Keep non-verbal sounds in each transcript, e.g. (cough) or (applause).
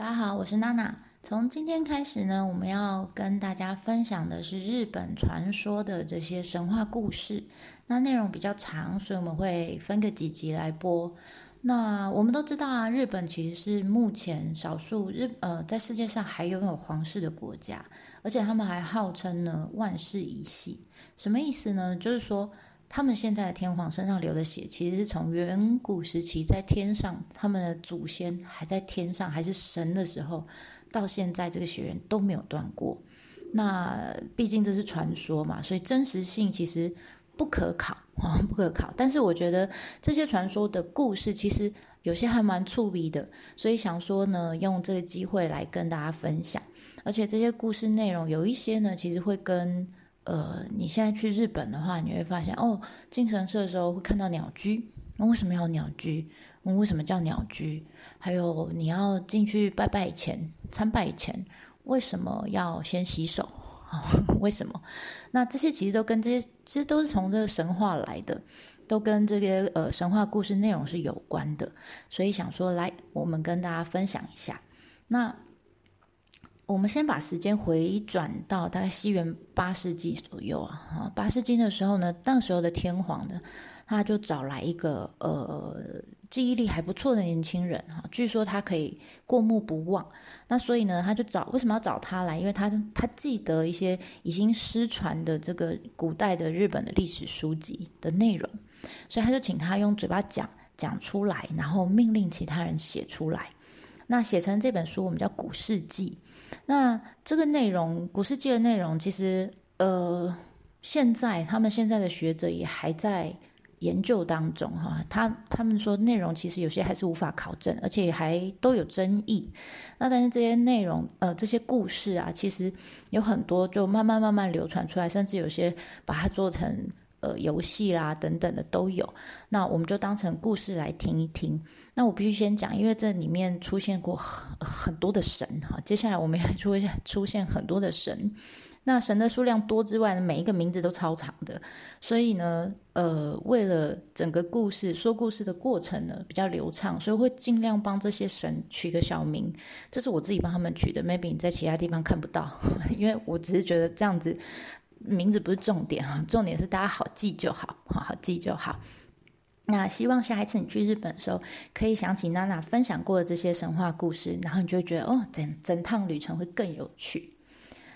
大家好，我是娜娜。从今天开始呢，我们要跟大家分享的是日本传说的这些神话故事。那内容比较长，所以我们会分个几集来播。那我们都知道啊，日本其实是目前少数日呃在世界上还拥有皇室的国家，而且他们还号称呢万世一系。什么意思呢？就是说。他们现在的天皇身上流的血，其实是从远古时期在天上，他们的祖先还在天上，还是神的时候，到现在这个血缘都没有断过。那毕竟这是传说嘛，所以真实性其实不可考啊，(laughs) 不可考。但是我觉得这些传说的故事，其实有些还蛮触鼻的，所以想说呢，用这个机会来跟大家分享。而且这些故事内容有一些呢，其实会跟。呃，你现在去日本的话，你会发现哦，进神社的时候会看到鸟居。那为什么要鸟居？我为什么叫鸟居？还有你要进去拜拜前、参拜前，为什么要先洗手啊？(laughs) 为什么？那这些其实都跟这些，其实都是从这个神话来的，都跟这些呃神话故事内容是有关的。所以想说，来我们跟大家分享一下。那。我们先把时间回转到大概西元八世纪左右啊，哈，八世纪的时候呢，那时候的天皇呢，他就找来一个呃记忆力还不错的年轻人哈，据说他可以过目不忘，那所以呢，他就找为什么要找他来？因为他他记得一些已经失传的这个古代的日本的历史书籍的内容，所以他就请他用嘴巴讲讲出来，然后命令其他人写出来，那写成这本书，我们叫《古世纪》。那这个内容，古世纪的内容，其实呃，现在他们现在的学者也还在研究当中哈。他他们说内容其实有些还是无法考证，而且还都有争议。那但是这些内容呃，这些故事啊，其实有很多就慢慢慢慢流传出来，甚至有些把它做成。呃，游戏啦等等的都有，那我们就当成故事来听一听。那我必须先讲，因为这里面出现过很很多的神哈，接下来我们也出现出现很多的神。那神的数量多之外，每一个名字都超长的，所以呢，呃，为了整个故事说故事的过程呢比较流畅，所以会尽量帮这些神取个小名。这是我自己帮他们取的，maybe 你在其他地方看不到，(laughs) 因为我只是觉得这样子。名字不是重点哈，(laughs) 重点是大家好记就好，好好记就好。那希望下一次你去日本的时候，可以想起娜娜分享过的这些神话故事，然后你就会觉得哦，整整趟旅程会更有趣。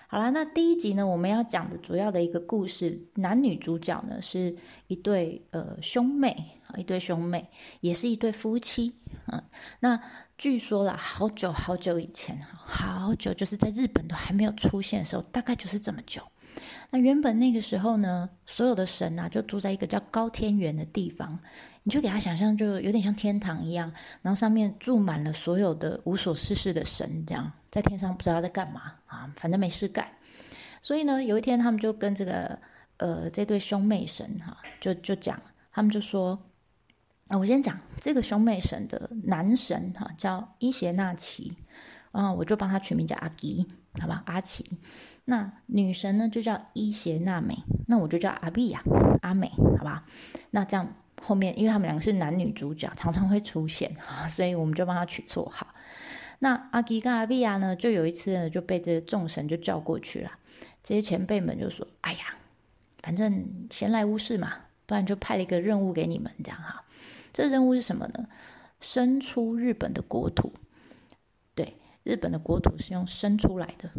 好了，那第一集呢，我们要讲的主要的一个故事，男女主角呢是一对呃兄妹一对兄妹，也是一对夫妻啊。那据说啦，好久好久以前好久就是在日本都还没有出现的时候，大概就是这么久。那原本那个时候呢，所有的神啊，就住在一个叫高天原的地方，你就给他想象，就有点像天堂一样，然后上面住满了所有的无所事事的神，这样在天上不知道在干嘛啊，反正没事干。所以呢，有一天他们就跟这个呃这对兄妹神哈，就就讲，他们就说，啊，我先讲这个兄妹神的男神哈，叫伊邪那岐，啊，我就帮他取名叫阿吉，好吧，阿奇。那女神呢，就叫伊邪那美，那我就叫阿碧呀，阿美，好吧？那这样后面，因为他们两个是男女主角，常常会出现啊，所以我们就帮他取绰号。那阿吉跟阿碧亚呢，就有一次呢，就被这众神就叫过去了。这些前辈们就说：“哎呀，反正闲来无事嘛，不然就派了一个任务给你们，这样哈。这任务是什么呢？生出日本的国土。日本的国土是用生出来的。”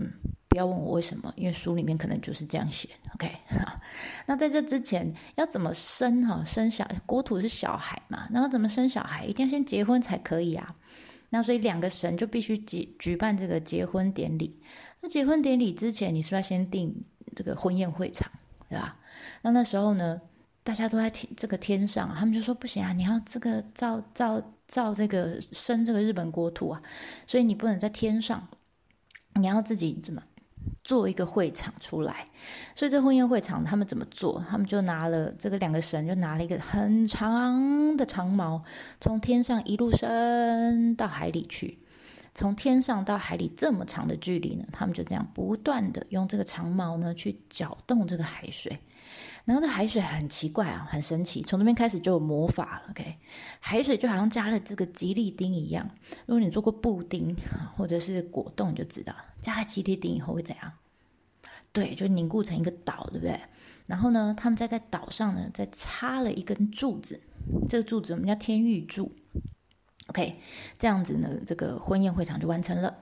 嗯不要问我为什么，因为书里面可能就是这样写。OK，(laughs) 那在这之前要怎么生哈？生小国土是小孩嘛？那要怎么生小孩？一定要先结婚才可以啊。那所以两个神就必须举举办这个结婚典礼。那结婚典礼之前，你是不是要先订这个婚宴会场，对吧？那那时候呢，大家都在天这个天上，他们就说不行啊，你要这个造造造这个生这个日本国土啊，所以你不能在天上，你要自己怎么？做一个会场出来，所以这婚宴会场他们怎么做？他们就拿了这个两个神，就拿了一个很长的长矛，从天上一路伸到海里去。从天上到海里这么长的距离呢，他们就这样不断的用这个长矛呢去搅动这个海水，然后这海水很奇怪啊，很神奇，从那边开始就有魔法了。OK，海水就好像加了这个吉利丁一样。如果你做过布丁或者是果冻，就知道加了吉利丁以后会怎样？对，就凝固成一个岛，对不对？然后呢，他们再在岛上呢，再插了一根柱子，这个柱子我们叫天玉柱。OK，这样子呢，这个婚宴会场就完成了。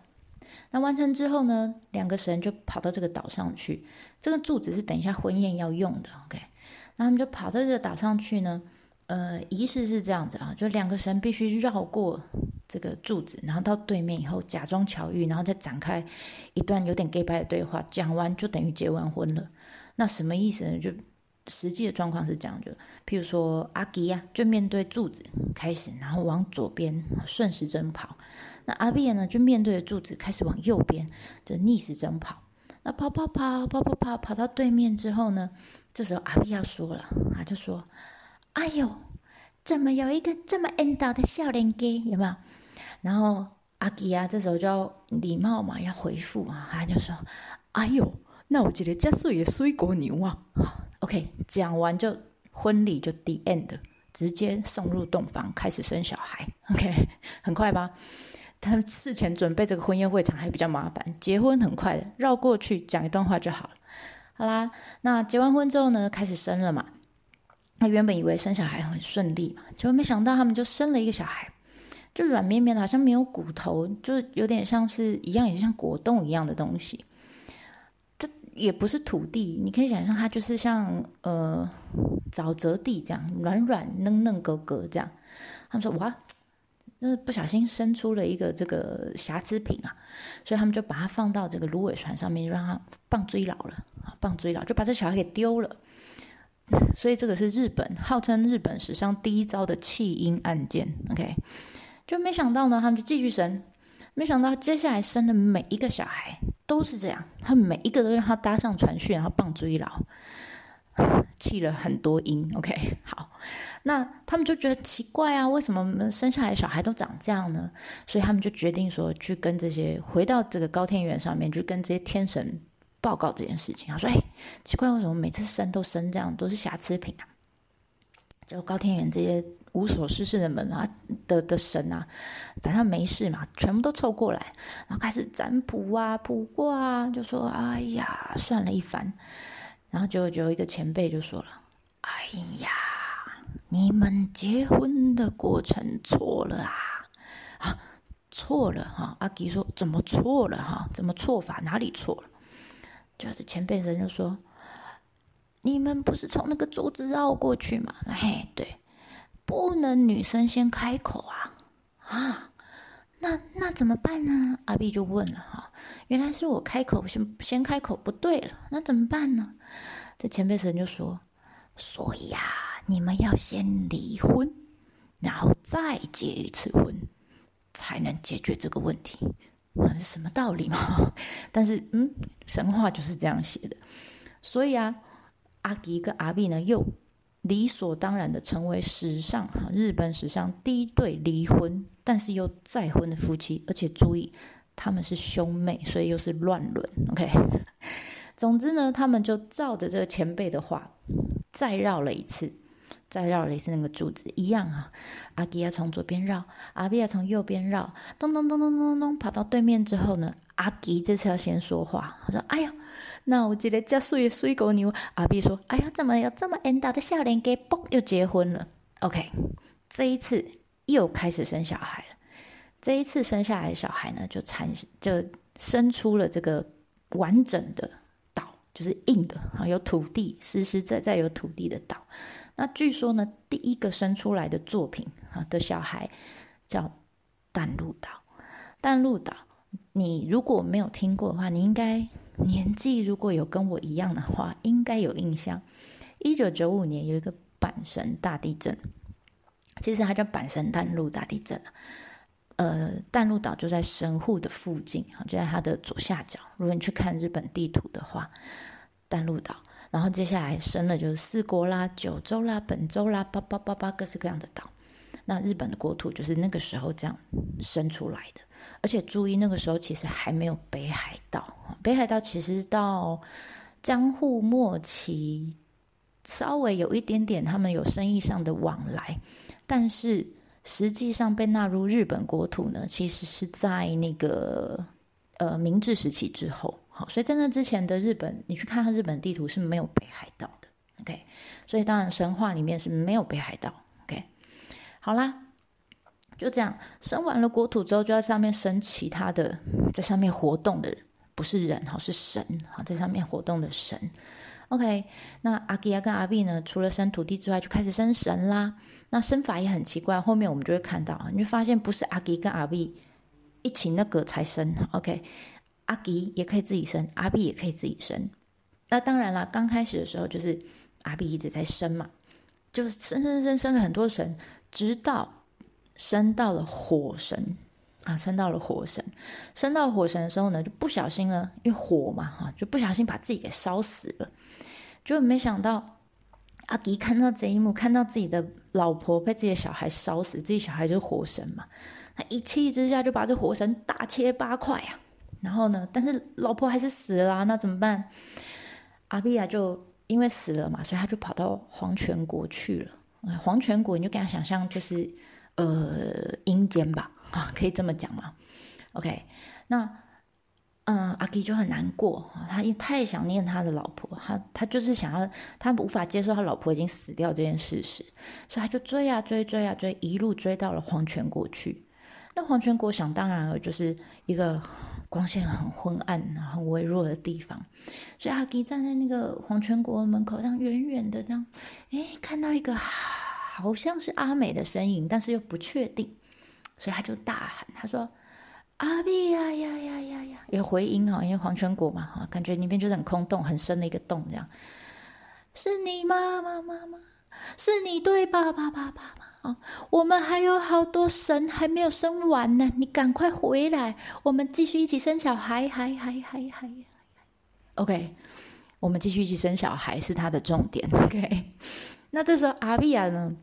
那完成之后呢，两个神就跑到这个岛上去。这个柱子是等一下婚宴要用的，OK。那他们就跑到这个岛上去呢。呃，仪式是这样子啊，就两个神必须绕过这个柱子，然后到对面以后假装巧遇，然后再展开一段有点 gay 白的对话。讲完就等于结完婚了。那什么意思呢？就实际的状况是这样，就譬如说阿吉呀，就面对柱子开始，然后往左边顺时针跑。那阿碧呢，就面对着柱子开始往右边，就逆时针跑。那跑跑跑跑跑跑跑到对面之后呢，这时候阿碧要说了，他就说：“哎呦，怎么有一个这么恩道的笑脸给？有没有？”然后阿吉啊，这时候就要礼貌嘛，要回复啊，他就说：“哎呦，那我觉得加水也水果牛啊。”OK，讲完就婚礼就 the end，直接送入洞房，开始生小孩。OK，很快吧？他们事前准备这个婚宴会场还比较麻烦，结婚很快的，绕过去讲一段话就好了。好啦，那结完婚之后呢，开始生了嘛。那原本以为生小孩很顺利嘛，结果没想到他们就生了一个小孩，就软绵绵的，好像没有骨头，就有点像是一样，也像果冻一样的东西。这也不是土地，你可以想象它就是像呃沼泽地这样，软软嫩嫩格格这样。他们说哇。那不小心生出了一个这个瑕疵品啊，所以他们就把它放到这个芦苇船上面，就让它棒追老了，棒追老就把这小孩给丢了。所以这个是日本号称日本史上第一遭的弃婴案件。OK，就没想到呢，他们就继续生，没想到接下来生的每一个小孩都是这样，他们每一个都让他搭上船去，然后棒追老。(laughs) 气了很多音，OK，好，那他们就觉得奇怪啊，为什么生下来小孩都长这样呢？所以他们就决定说，去跟这些回到这个高天元上面，去跟这些天神报告这件事情。他说：“哎，奇怪，为什么每次生都生这样，都是瑕疵品啊？”就高天元这些无所事事的门啊的的神啊，反正没事嘛，全部都凑过来，然后开始占卜啊、卜卦啊，就说：“哎呀，算了一番。”然后就就有一个前辈就说了：“哎呀，你们结婚的过程错了啊！啊，错了哈！”阿吉说：“怎么错了哈？怎么错法？哪里错了？”就是前辈人就说：“你们不是从那个柱子绕过去吗？嘿，对，不能女生先开口啊！啊，那那怎么办呢？”阿碧就问了哈。原来是我开口先先开口不对了，那怎么办呢？这前辈神就说：“所以呀，你们要先离婚，然后再结一次婚，才能解决这个问题。是什么道理嘛？(laughs) 但是，嗯，神话就是这样写的。所以啊，阿吉跟阿碧呢，又理所当然的成为史上哈日本史上第一对离婚但是又再婚的夫妻，而且注意。”他们是兄妹，所以又是乱伦。OK，(laughs) 总之呢，他们就照着这个前辈的话，再绕了一次，再绕了一次那个柱子，一样啊。阿吉亚从左边绕，阿比亚从右边绕，咚咚咚咚咚咚，跑到对面之后呢，阿吉这次要先说话，他说：“哎呀，那我记得加水水狗牛。”阿比说：“哎呀，怎么有这么恩大的笑脸给嘣又结婚了？”OK，这一次又开始生小孩了。这一次生下来的小孩呢，就产就生出了这个完整的岛，就是硬的啊，有土地，实实在在有土地的岛。那据说呢，第一个生出来的作品啊的小孩叫淡路岛。淡路岛，你如果没有听过的话，你应该年纪如果有跟我一样的话，应该有印象。一九九五年有一个阪神大地震，其实它叫阪神淡路大地震啊。呃，淡路岛就在神户的附近，哈，就在它的左下角。如果你去看日本地图的话，淡路岛，然后接下来生的就是四国啦、九州啦、本州啦，八八八八各式各样的岛。那日本的国土就是那个时候这样生出来的。而且注意，那个时候其实还没有北海道，北海道其实到江户末期稍微有一点点他们有生意上的往来，但是实际上被纳入日本国土呢，其实是在那个呃明治时期之后。好，所以在那之前的日本，你去看看日本地图是没有北海道的。OK，所以当然神话里面是没有北海道。OK，好啦。就这样，生完了国土之后，就在上面生其他的，在上面活动的，不是人哈，是神哈，在上面活动的神。OK，那阿基亚跟阿碧呢，除了生土地之外，就开始生神啦。那生法也很奇怪，后面我们就会看到，你就发现不是阿基跟阿碧一起那个才生。OK，阿基也可以自己生，阿碧也可以自己生。那当然了，刚开始的时候就是阿碧一直在生嘛，就是生生生生了很多神，直到。生到了火神啊，生到了火神，生到火神的时候呢，就不小心呢，因为火嘛哈，就不小心把自己给烧死了。就没想到阿迪看到这一幕，看到自己的老婆被自己的小孩烧死，自己小孩就是火神嘛，他一气之下就把这火神大切八块啊。然后呢，但是老婆还是死了，那怎么办？阿比亚就因为死了嘛，所以他就跑到黄泉国去了。黄泉国你就给他想象就是。呃，阴间吧，啊，可以这么讲吗？OK，那嗯，阿基就很难过，他因太想念他的老婆，他他就是想要，他无法接受他老婆已经死掉这件事实，所以他就追啊追追啊追，一路追到了黄泉国去。那黄泉国想当然了，就是一个光线很昏暗、很微弱的地方，所以阿基站在那个黄泉国门口，这样远远的这样，哎，看到一个。好像是阿美的身影，但是又不确定，所以他就大喊：“他说阿碧呀呀呀呀呀！”有回音哈，因为黄泉国嘛哈，感觉里面就是很空洞、很深的一个洞，这样。是你吗，妈妈妈？是你对吧，爸爸爸爸啊？我们还有好多神还没有生完呢，你赶快回来，我们继续一起生小孩，还还还还 OK，我们继续一起生小孩是他的重点。OK，那这时候阿碧亚呢？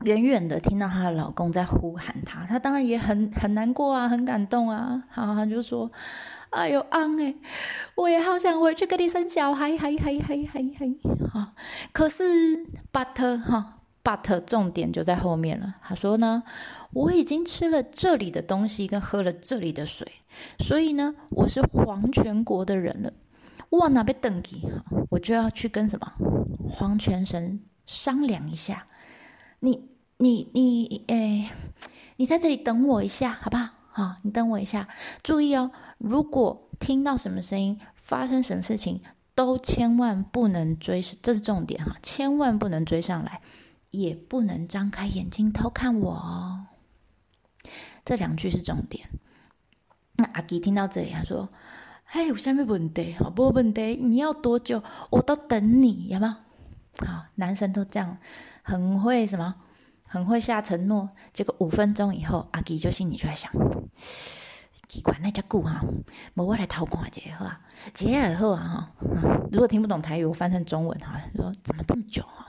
远远的听到她的老公在呼喊她，她当然也很很难过啊，很感动啊。好，她就说：“哎呦，安哎，我也好想回去跟你生小孩，还还还还还好。可是，but 哈，but 重点就在后面了。他说呢，我已经吃了这里的东西，跟喝了这里的水，所以呢，我是黄泉国的人了。我哪边等你？我就要去跟什么黄泉神商量一下，你。”你你诶，你在这里等我一下，好不好？好，你等我一下。注意哦，如果听到什么声音，发生什么事情，都千万不能追，这是重点哈，千万不能追上来，也不能张开眼睛偷看我哦。这两句是重点。那阿吉听到这里，他说：“嘿，有下面问题，好不问题？你要多久，我都等你，有吗？”好，男生都这样，很会什么？很会下承诺，结果五分钟以后，阿吉就心里就在想：奇怪，那家顾哈，我我来偷看一下哈，接下后啊哈，如果听不懂台语，我翻成中文哈，说怎么这么久啊？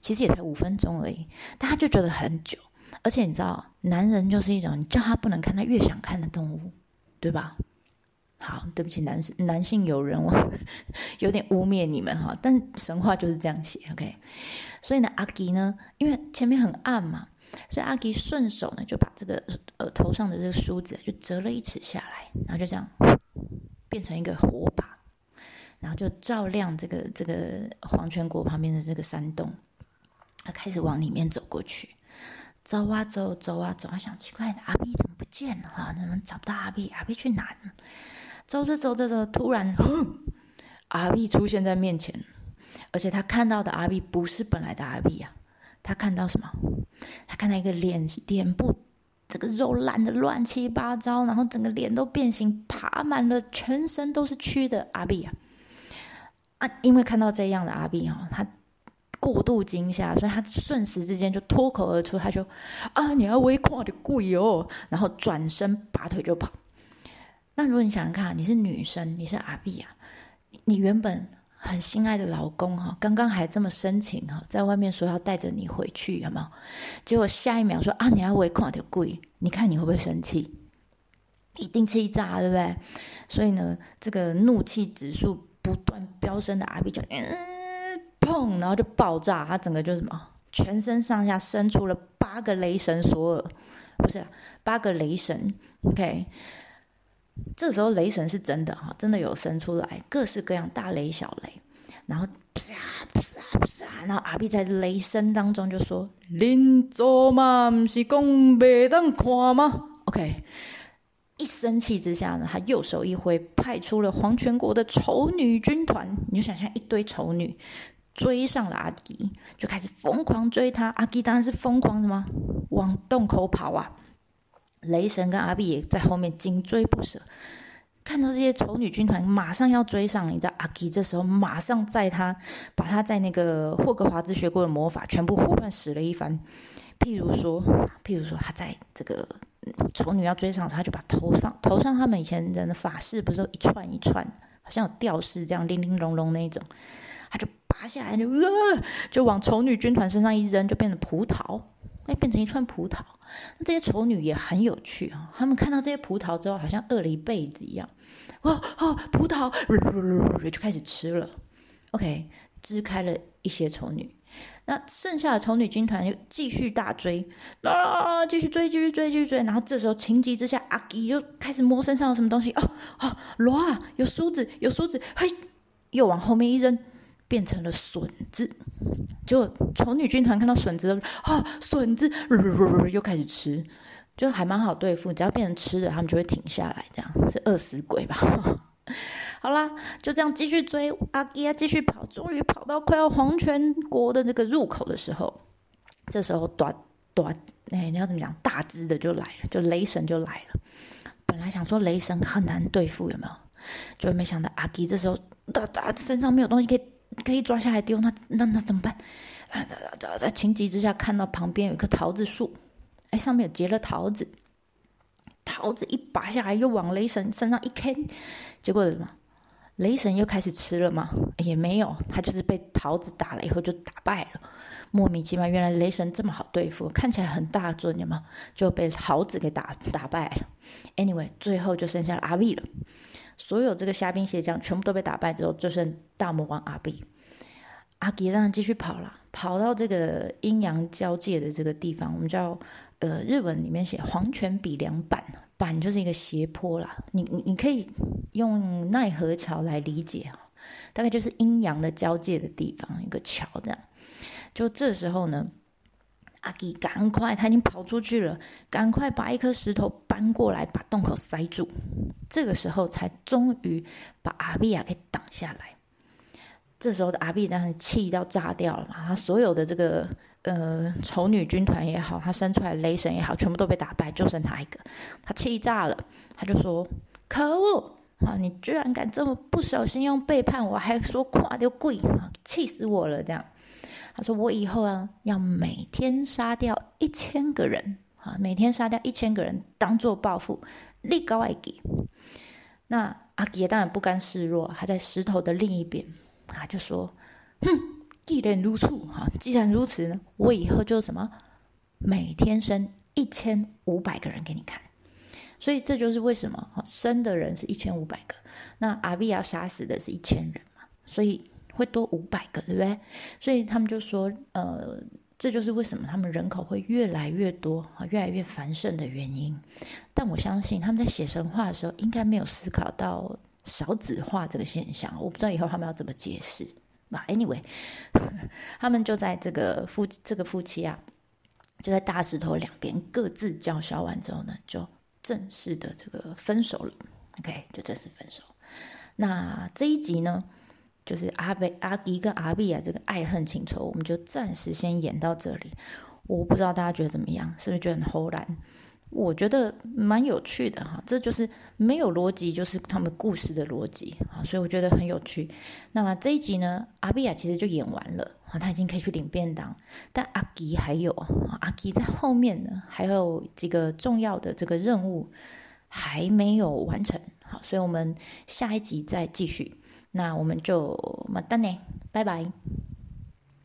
其实也才五分钟而已，但他就觉得很久。而且你知道，男人就是一种你叫他不能看，他越想看的动物，对吧？好，对不起，男男性友人，我 (laughs) 有点污蔑你们哈，但神话就是这样写，OK。所以呢，阿吉呢，因为前面很暗嘛，所以阿吉顺手呢就把这个呃头上的这个梳子就折了一尺下来，然后就这样变成一个火把，然后就照亮这个这个黄泉国旁边的这个山洞，他开始往里面走过去，走啊走，走啊走，他想奇怪，阿碧怎么不见了哈？怎么找不到阿碧？阿碧去哪？走着走着走，突然，阿碧出现在面前。而且他看到的阿碧不是本来的阿碧呀，他看到什么？他看到一个脸脸部这个肉烂的乱七八糟，然后整个脸都变形，爬满了，全身都是蛆的阿碧啊！啊，因为看到这样的阿碧哈，他过度惊吓，所以他瞬时之间就脱口而出，他就啊，你要微夸的鬼哦，然后转身拔腿就跑。那如果你想想看，你是女生，你是阿碧啊，你原本。很心爱的老公哈，刚刚还这么深情哈，在外面说要带着你回去，有没有？结果下一秒说啊，你要围看的贵，你看你会不会生气？一定气炸，对不对？所以呢，这个怒气指数不断飙升的阿比就嗯，砰砰，然后就爆炸，他整个就什么，全身上下生出了八个雷神索尔，不是八个雷神。OK，这时候雷神是真的哈，真的有生出来，各式各样大雷小雷，然后啪啪啪，然后阿碧在雷声当中就说：“林做嘛，不是讲袂当看吗？”OK。一生气之下呢，他右手一挥，派出了黄泉国的丑女军团。你就想象一堆丑女追上了阿吉，就开始疯狂追他。阿吉当然是疯狂什么，往洞口跑啊！雷神跟阿碧也在后面紧追不舍。看到这些丑女军团马上要追上，你知道阿吉这时候马上在他把他在那个霍格华兹学过的魔法全部胡乱使了一番。譬如说，譬如说他在这个。丑女要追上他，就把头上头上他们以前人的发饰不是一串一串，好像有吊饰这样，零零珑珑那一种，他就拔下来就呃，就往丑女军团身上一扔，就变成葡萄，哎，变成一串葡萄。那这些丑女也很有趣啊，他们看到这些葡萄之后，好像饿了一辈子一样，哦哦，葡萄就开始吃了。OK，支开了一些丑女。那剩下的丑女军团又继续大追，啊，继续追，继续追，继续追。然后这时候情急之下，阿吉又开始摸身上有什么东西，哦哦，罗啊，有梳子，有梳子，嘿，又往后面一扔，变成了笋子。就丑女军团看到笋子，啊，笋子，又开始吃，就还蛮好对付。只要变成吃的，他们就会停下来，这样是饿死鬼吧。(laughs) 好啦，就这样继续追阿基啊，继续跑，终于跑到快要黄泉国的这个入口的时候，这时候短短哎，你要怎么讲？大只的就来了，就雷神就来了。本来想说雷神很难对付，有没有？就没想到阿基这时候哒哒身上没有东西可以可以抓下来丢，那那那怎么办？在情急之下，看到旁边有一棵桃子树，哎，上面有结了桃子，桃子一拔下来，又往雷神身上一 K，结果什么？雷神又开始吃了吗？也没有，他就是被桃子打了以后就打败了，莫名其妙。原来雷神这么好对付，看起来很大尊，有吗？就被桃子给打打败了。Anyway，最后就剩下了阿 V 了。所有这个虾兵蟹将全部都被打败之后，就剩大魔王阿碧。阿吉当然继续跑了，跑到这个阴阳交界的这个地方，我们叫呃日文里面写黄泉比梁板。板就是一个斜坡啦，你你你可以用奈何桥来理解，大概就是阴阳的交界的地方，一个桥这样。就这时候呢，阿吉赶快，他已经跑出去了，赶快把一颗石头搬过来，把洞口塞住。这个时候才终于把阿比亚给挡下来。这时候的阿比当气到炸掉了嘛，他所有的这个。呃，丑女军团也好，他生出来雷神也好，全部都被打败，就剩他一个，他气炸了，他就说：“可恶啊！你居然敢这么不小心用背叛我，还说垮就跪！气死我了！”这样，他说：“我以后啊，要每天杀掉一千个人啊，每天杀掉一千个人，当做报复，立高爱给。”那阿杰当然不甘示弱，他在石头的另一边啊，就说：“哼。”既然如此，哈，既然如此呢，我以后就什么，每天生一千五百个人给你看。所以这就是为什么生的人是一千五百个，那阿比亚杀死的是一千人嘛，所以会多五百个，对不对？所以他们就说，呃，这就是为什么他们人口会越来越多，越来越繁盛的原因。但我相信他们在写神话的时候，应该没有思考到少子化这个现象。我不知道以后他们要怎么解释。Anyway，(laughs) 他们就在这个夫这个夫妻啊，就在大石头两边各自叫嚣完之后呢，就正式的这个分手了。OK，就正式分手。那这一集呢，就是阿贝阿迪跟阿碧啊这个爱恨情仇，我们就暂时先演到这里。我不知道大家觉得怎么样，是不是觉得很齁然？我觉得蛮有趣的哈，这就是没有逻辑，就是他们故事的逻辑啊，所以我觉得很有趣。那么这一集呢，阿比亚其实就演完了啊，他已经可以去领便当，但阿吉还有阿吉在后面呢，还有几个重要的这个任务还没有完成，好，所以我们下一集再继续。那我们就么丹呢，拜拜。